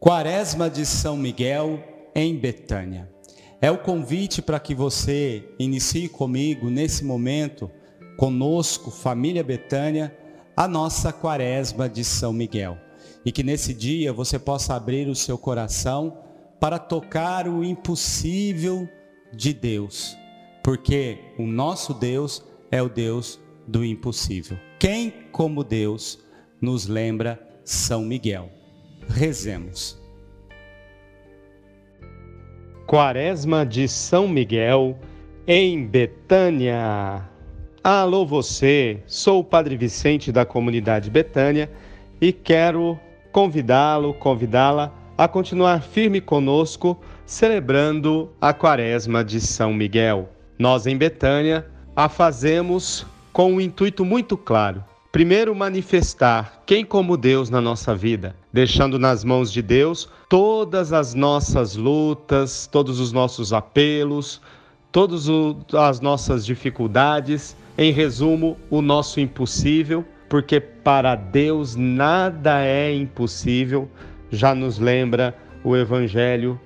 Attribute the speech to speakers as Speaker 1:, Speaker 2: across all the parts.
Speaker 1: Quaresma de São Miguel em Betânia. É o convite para que você inicie comigo nesse momento, conosco, família Betânia, a nossa Quaresma de São Miguel. E que nesse dia você possa abrir o seu coração para tocar o impossível de Deus, porque o nosso Deus é o Deus do impossível. Quem, como Deus, nos lembra São Miguel? Rezemos.
Speaker 2: Quaresma de São Miguel, em Betânia. Alô você, sou o Padre Vicente da comunidade Betânia e quero convidá-lo, convidá-la a continuar firme conosco, celebrando a Quaresma de São Miguel. Nós em Betânia a fazemos com um intuito muito claro Primeiro, manifestar quem como Deus na nossa vida, deixando nas mãos de Deus todas as nossas lutas, todos os nossos apelos, todas as nossas dificuldades, em resumo, o nosso impossível, porque para Deus nada é impossível, já nos lembra o Evangelho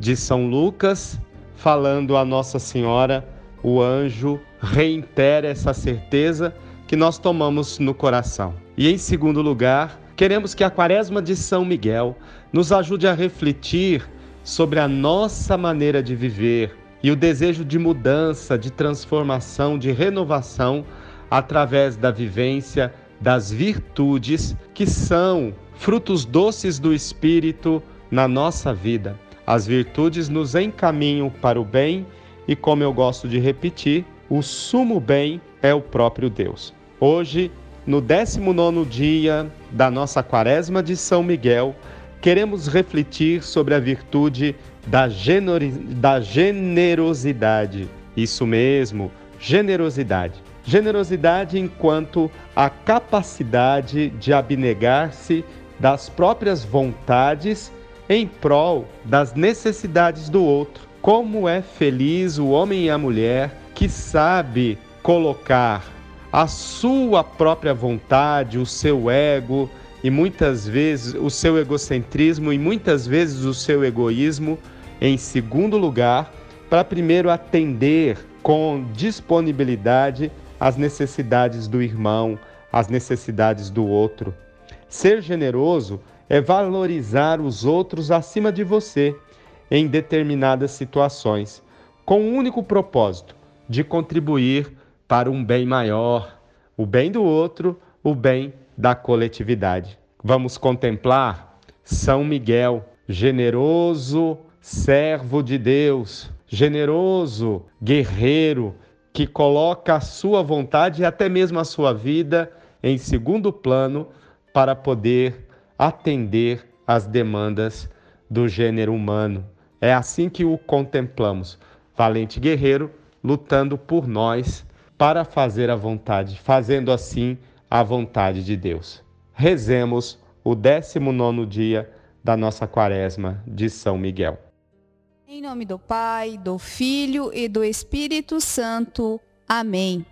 Speaker 2: de São Lucas, falando a Nossa Senhora, o anjo reitera essa certeza que nós tomamos no coração. E em segundo lugar, queremos que a Quaresma de São Miguel nos ajude a refletir sobre a nossa maneira de viver e o desejo de mudança, de transformação, de renovação através da vivência das virtudes que são frutos doces do Espírito na nossa vida. As virtudes nos encaminham para o bem e, como eu gosto de repetir, o sumo bem é o próprio Deus. Hoje, no 19 dia da nossa Quaresma de São Miguel, queremos refletir sobre a virtude da, da generosidade. Isso mesmo, generosidade. Generosidade enquanto a capacidade de abnegar-se das próprias vontades em prol das necessidades do outro. Como é feliz o homem e a mulher que sabe colocar a sua própria vontade, o seu ego e muitas vezes o seu egocentrismo e muitas vezes o seu egoísmo em segundo lugar, para primeiro atender com disponibilidade as necessidades do irmão, as necessidades do outro. Ser generoso é valorizar os outros acima de você em determinadas situações, com o um único propósito de contribuir para um bem maior, o bem do outro, o bem da coletividade. Vamos contemplar São Miguel, generoso servo de Deus, generoso guerreiro que coloca a sua vontade e até mesmo a sua vida em segundo plano para poder atender às demandas do gênero humano. É assim que o contemplamos. Valente guerreiro lutando por nós para fazer a vontade, fazendo assim a vontade de Deus. Rezemos o 19 dia da nossa quaresma de São Miguel.
Speaker 3: Em nome do Pai, do Filho e do Espírito Santo. Amém.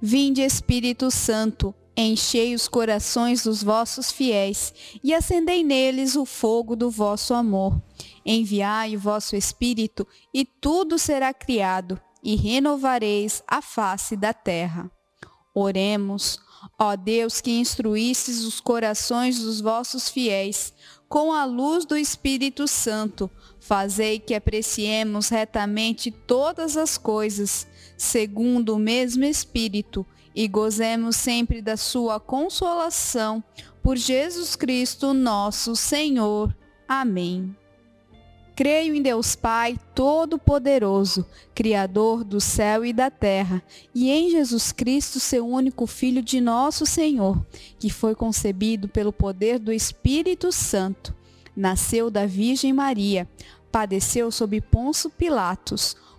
Speaker 3: Vinde, Espírito Santo, enchei os corações dos vossos fiéis e acendei neles o fogo do vosso amor. Enviai o vosso Espírito e tudo será criado e renovareis a face da terra. Oremos, ó Deus que instruístes os corações dos vossos fiéis com a luz do Espírito Santo, fazei que apreciemos retamente todas as coisas, segundo o mesmo Espírito, e gozemos sempre da sua consolação, por Jesus Cristo nosso Senhor. Amém. Creio em Deus Pai Todo-Poderoso, Criador do céu e da terra, e em Jesus Cristo, seu único Filho de nosso Senhor, que foi concebido pelo poder do Espírito Santo. Nasceu da Virgem Maria, padeceu sob Ponço Pilatos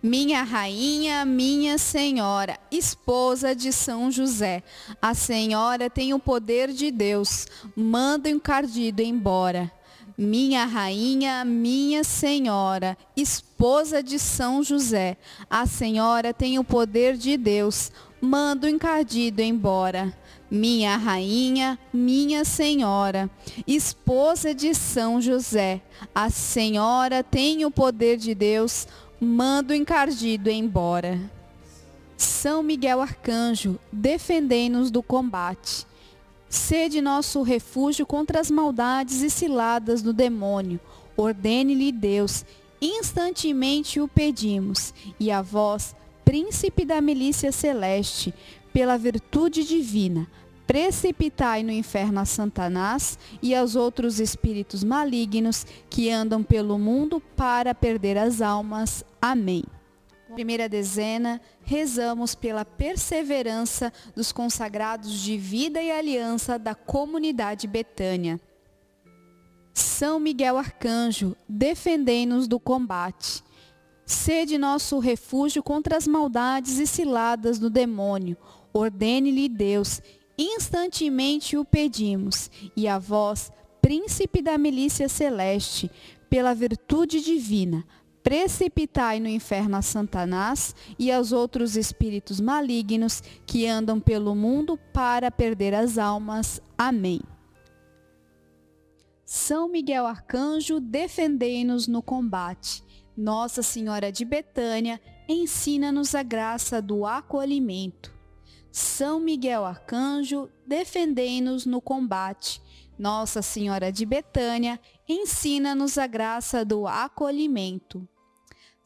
Speaker 3: Minha rainha, minha senhora, esposa de São José, a senhora tem o poder de Deus, manda o encardido embora. Minha rainha, minha senhora, esposa de São José, a senhora tem o poder de Deus, manda o encardido embora. Minha rainha, minha senhora, esposa de São José, a senhora tem o poder de Deus, manda o encardido embora. São Miguel Arcanjo, defendei-nos do combate. Sede nosso refúgio contra as maldades e ciladas do demônio. Ordene-lhe Deus, instantemente o pedimos. E a vós, príncipe da milícia celeste, pela virtude divina, precipitai no inferno a Satanás e aos outros espíritos malignos que andam pelo mundo para perder as almas. Amém. Primeira dezena, rezamos pela perseverança dos consagrados de vida e aliança da comunidade Betânia. São Miguel Arcanjo, defendei-nos do combate. Sede nosso refúgio contra as maldades e ciladas do demônio. Ordene-lhe Deus, instantemente o pedimos. E a vós, príncipe da milícia celeste, pela virtude divina, precipitai no inferno a Satanás e aos outros espíritos malignos que andam pelo mundo para perder as almas. Amém. São Miguel Arcanjo, defendei-nos no combate. Nossa Senhora de Betânia, ensina-nos a graça do acolhimento. São Miguel Arcanjo, defendei-nos no combate. Nossa Senhora de Betânia, ensina-nos a graça do acolhimento.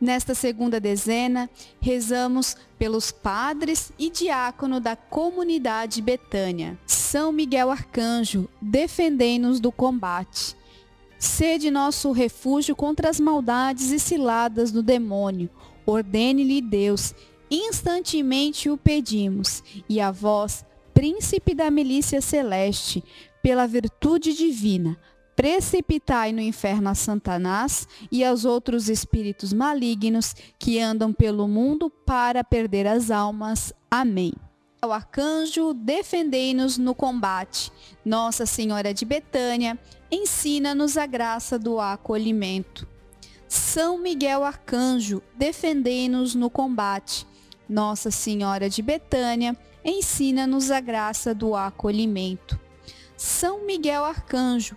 Speaker 3: Nesta segunda dezena, rezamos pelos padres e diácono da comunidade Betânia. São Miguel Arcanjo, defendei-nos do combate. Sede nosso refúgio contra as maldades e ciladas do demônio. Ordene-lhe Deus, instantemente o pedimos. E a vós, príncipe da milícia celeste, pela virtude divina, precipitai no inferno a Satanás e aos outros espíritos malignos que andam pelo mundo para perder as almas. Amém. O arcanjo, defendei-nos no combate. Nossa Senhora de Betânia, ensina-nos a graça do acolhimento. São Miguel Arcanjo, defendei-nos no combate. Nossa Senhora de Betânia, ensina-nos a graça do acolhimento. São Miguel Arcanjo,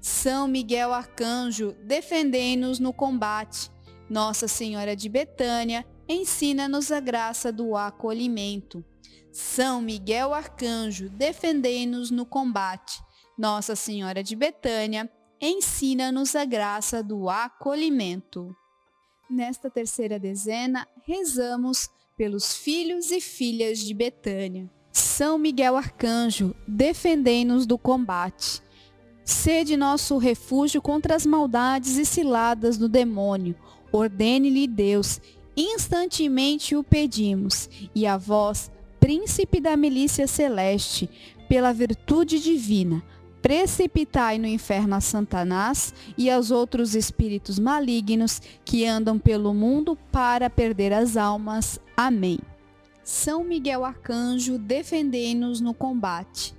Speaker 3: São Miguel Arcanjo, defendei-nos no combate. Nossa Senhora de Betânia, ensina-nos a graça do acolhimento. São Miguel Arcanjo, defendei-nos no combate. Nossa Senhora de Betânia, ensina-nos a graça do acolhimento. Nesta terceira dezena, rezamos pelos filhos e filhas de Betânia. São Miguel Arcanjo, defendei-nos do combate. Sede nosso refúgio contra as maldades e ciladas do demônio. Ordene-lhe Deus, instantemente o pedimos, e a vós, príncipe da milícia celeste, pela virtude divina, precipitai no inferno a Satanás e aos outros espíritos malignos que andam pelo mundo para perder as almas. Amém. São Miguel Arcanjo, defendei-nos no combate.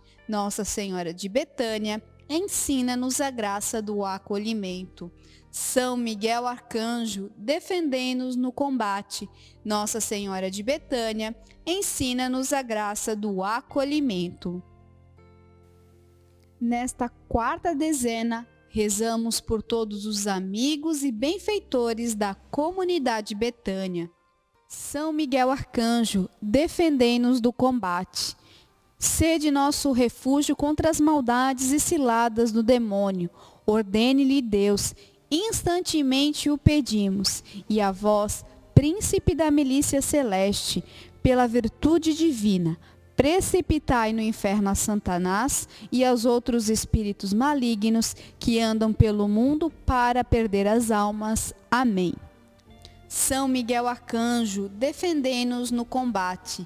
Speaker 3: Nossa Senhora de Betânia, ensina-nos a graça do acolhimento. São Miguel Arcanjo, defendei-nos no combate. Nossa Senhora de Betânia, ensina-nos a graça do acolhimento. Nesta quarta dezena, rezamos por todos os amigos e benfeitores da comunidade Betânia são Miguel Arcanjo, defendei-nos do combate. Sede nosso refúgio contra as maldades e ciladas do demônio. Ordene-lhe Deus, instantemente o pedimos. E a vós, príncipe da milícia celeste, pela virtude divina, precipitai no inferno a Satanás e aos outros espíritos malignos que andam pelo mundo para perder as almas. Amém. São Miguel Arcanjo, defendei-nos no combate.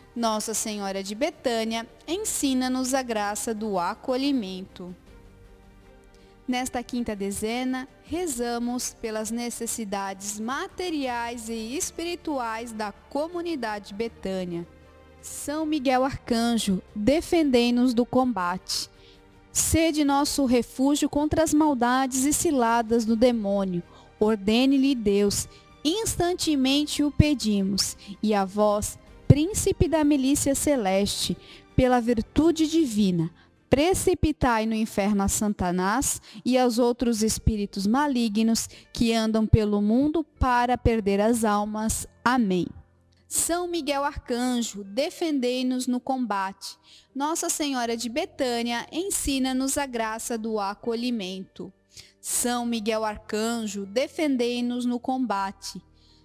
Speaker 3: Nossa Senhora de Betânia, ensina-nos a graça do acolhimento. Nesta quinta dezena, rezamos pelas necessidades materiais e espirituais da comunidade Betânia. São Miguel Arcanjo, defendei-nos do combate. Sede nosso refúgio contra as maldades e ciladas do demônio. Ordene-lhe Deus, instantemente o pedimos, e a vós, príncipe da milícia celeste, pela virtude divina, precipitai no inferno a Satanás e aos outros espíritos malignos que andam pelo mundo para perder as almas. Amém. São Miguel Arcanjo, defendei-nos no combate. Nossa Senhora de Betânia, ensina-nos a graça do acolhimento. São Miguel Arcanjo, defendei-nos no combate.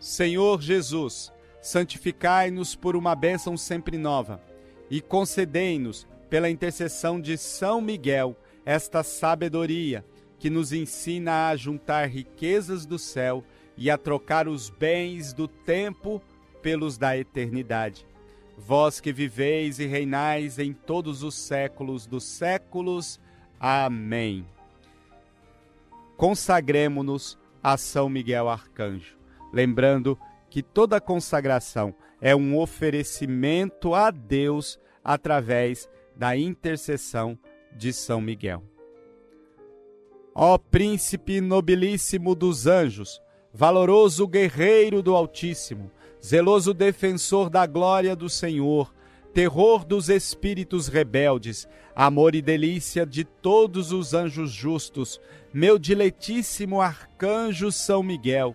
Speaker 1: Senhor Jesus, santificai-nos por uma bênção sempre nova e concedei-nos, pela intercessão de São Miguel, esta sabedoria que nos ensina a juntar riquezas do céu e a trocar os bens do tempo pelos da eternidade. Vós que viveis e reinais em todos os séculos dos séculos. Amém. Consagremos-nos a São Miguel Arcanjo, lembrando que toda consagração é um oferecimento a Deus através da intercessão de São Miguel. Ó príncipe nobilíssimo dos anjos, valoroso guerreiro do Altíssimo, zeloso defensor da glória do Senhor, terror dos espíritos rebeldes, amor e delícia de todos os anjos justos, meu diletíssimo arcanjo São Miguel,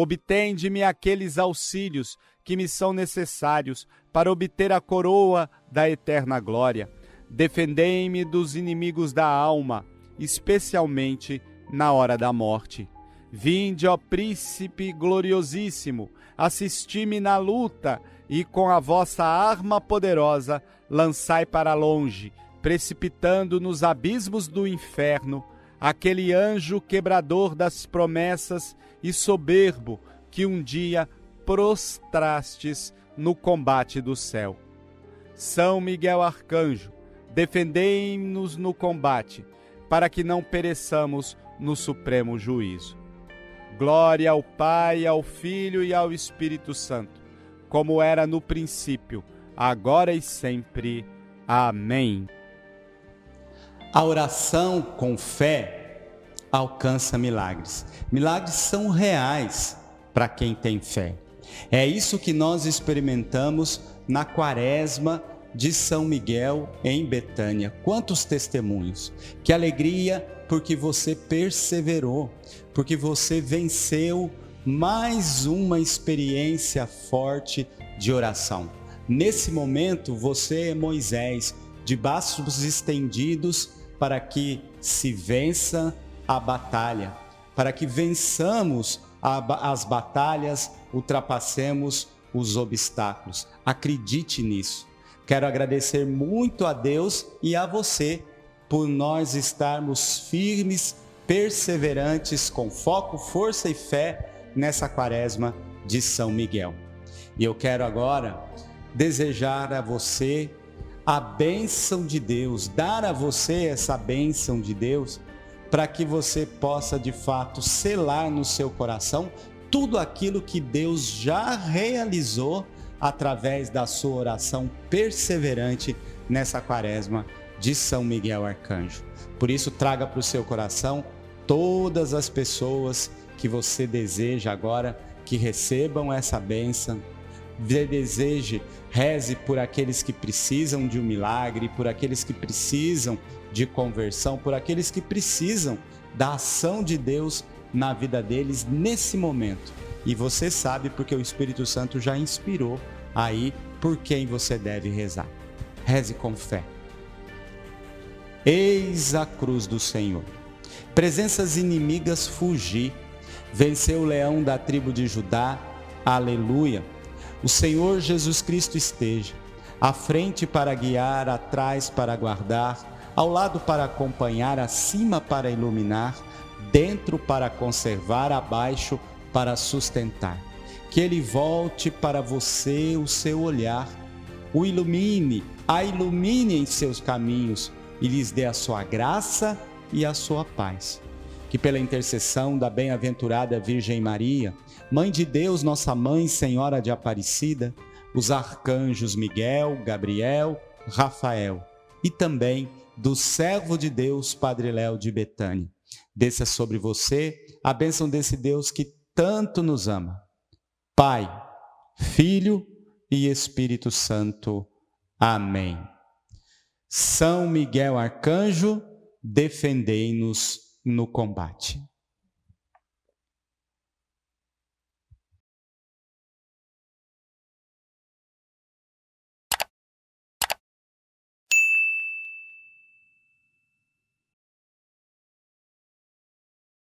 Speaker 1: Obtende-me aqueles auxílios que me são necessários para obter a coroa da eterna glória defendei-me dos inimigos da alma, especialmente na hora da morte. Vinde, ó príncipe gloriosíssimo, assisti-me na luta e com a vossa arma poderosa lançai para longe, precipitando nos abismos do inferno, aquele anjo quebrador das promessas e soberbo
Speaker 4: que um dia prostrastes no combate do céu. São Miguel Arcanjo, defendei-nos no combate, para que não pereçamos no supremo juízo. Glória ao Pai, ao Filho e ao Espírito Santo, como era no princípio, agora e sempre. Amém.
Speaker 1: A oração com fé alcança milagres. Milagres são reais para quem tem fé. É isso que nós experimentamos na quaresma de São Miguel em Betânia. Quantos testemunhos! Que alegria porque você perseverou, porque você venceu mais uma experiência forte de oração. Nesse momento, você é Moisés, de braços estendidos para que se vença a batalha, para que vençamos as batalhas, ultrapassemos os obstáculos. Acredite nisso. Quero agradecer muito a Deus e a você por nós estarmos firmes, perseverantes, com foco, força e fé nessa quaresma de São Miguel. E eu quero agora desejar a você a bênção de Deus, dar a você essa bênção de Deus, para que você possa de fato selar no seu coração tudo aquilo que Deus já realizou através da sua oração perseverante nessa quaresma de São Miguel Arcanjo. Por isso, traga para o seu coração todas as pessoas que você deseja agora que recebam essa bênção. Deseje, reze por aqueles que precisam de um milagre, por aqueles que precisam de conversão, por aqueles que precisam da ação de Deus na vida deles nesse momento. E você sabe porque o Espírito Santo já inspirou aí por quem você deve rezar. Reze com fé. Eis a cruz do Senhor. Presenças inimigas fugi. Venceu o leão da tribo de Judá. Aleluia. O Senhor Jesus Cristo esteja à frente para guiar, atrás para guardar, ao lado para acompanhar, acima para iluminar, dentro para conservar, abaixo para sustentar. Que ele volte para você o seu olhar, o ilumine, a ilumine em seus caminhos e lhes dê a sua graça e a sua paz. Que pela intercessão da bem-aventurada Virgem Maria, Mãe de Deus, nossa Mãe, Senhora de Aparecida, os arcanjos Miguel, Gabriel, Rafael e também do servo de Deus, Padre Léo de Betânia. Desça sobre você a bênção desse Deus que tanto nos ama. Pai, Filho e Espírito Santo. Amém. São Miguel Arcanjo, defendei-nos no combate.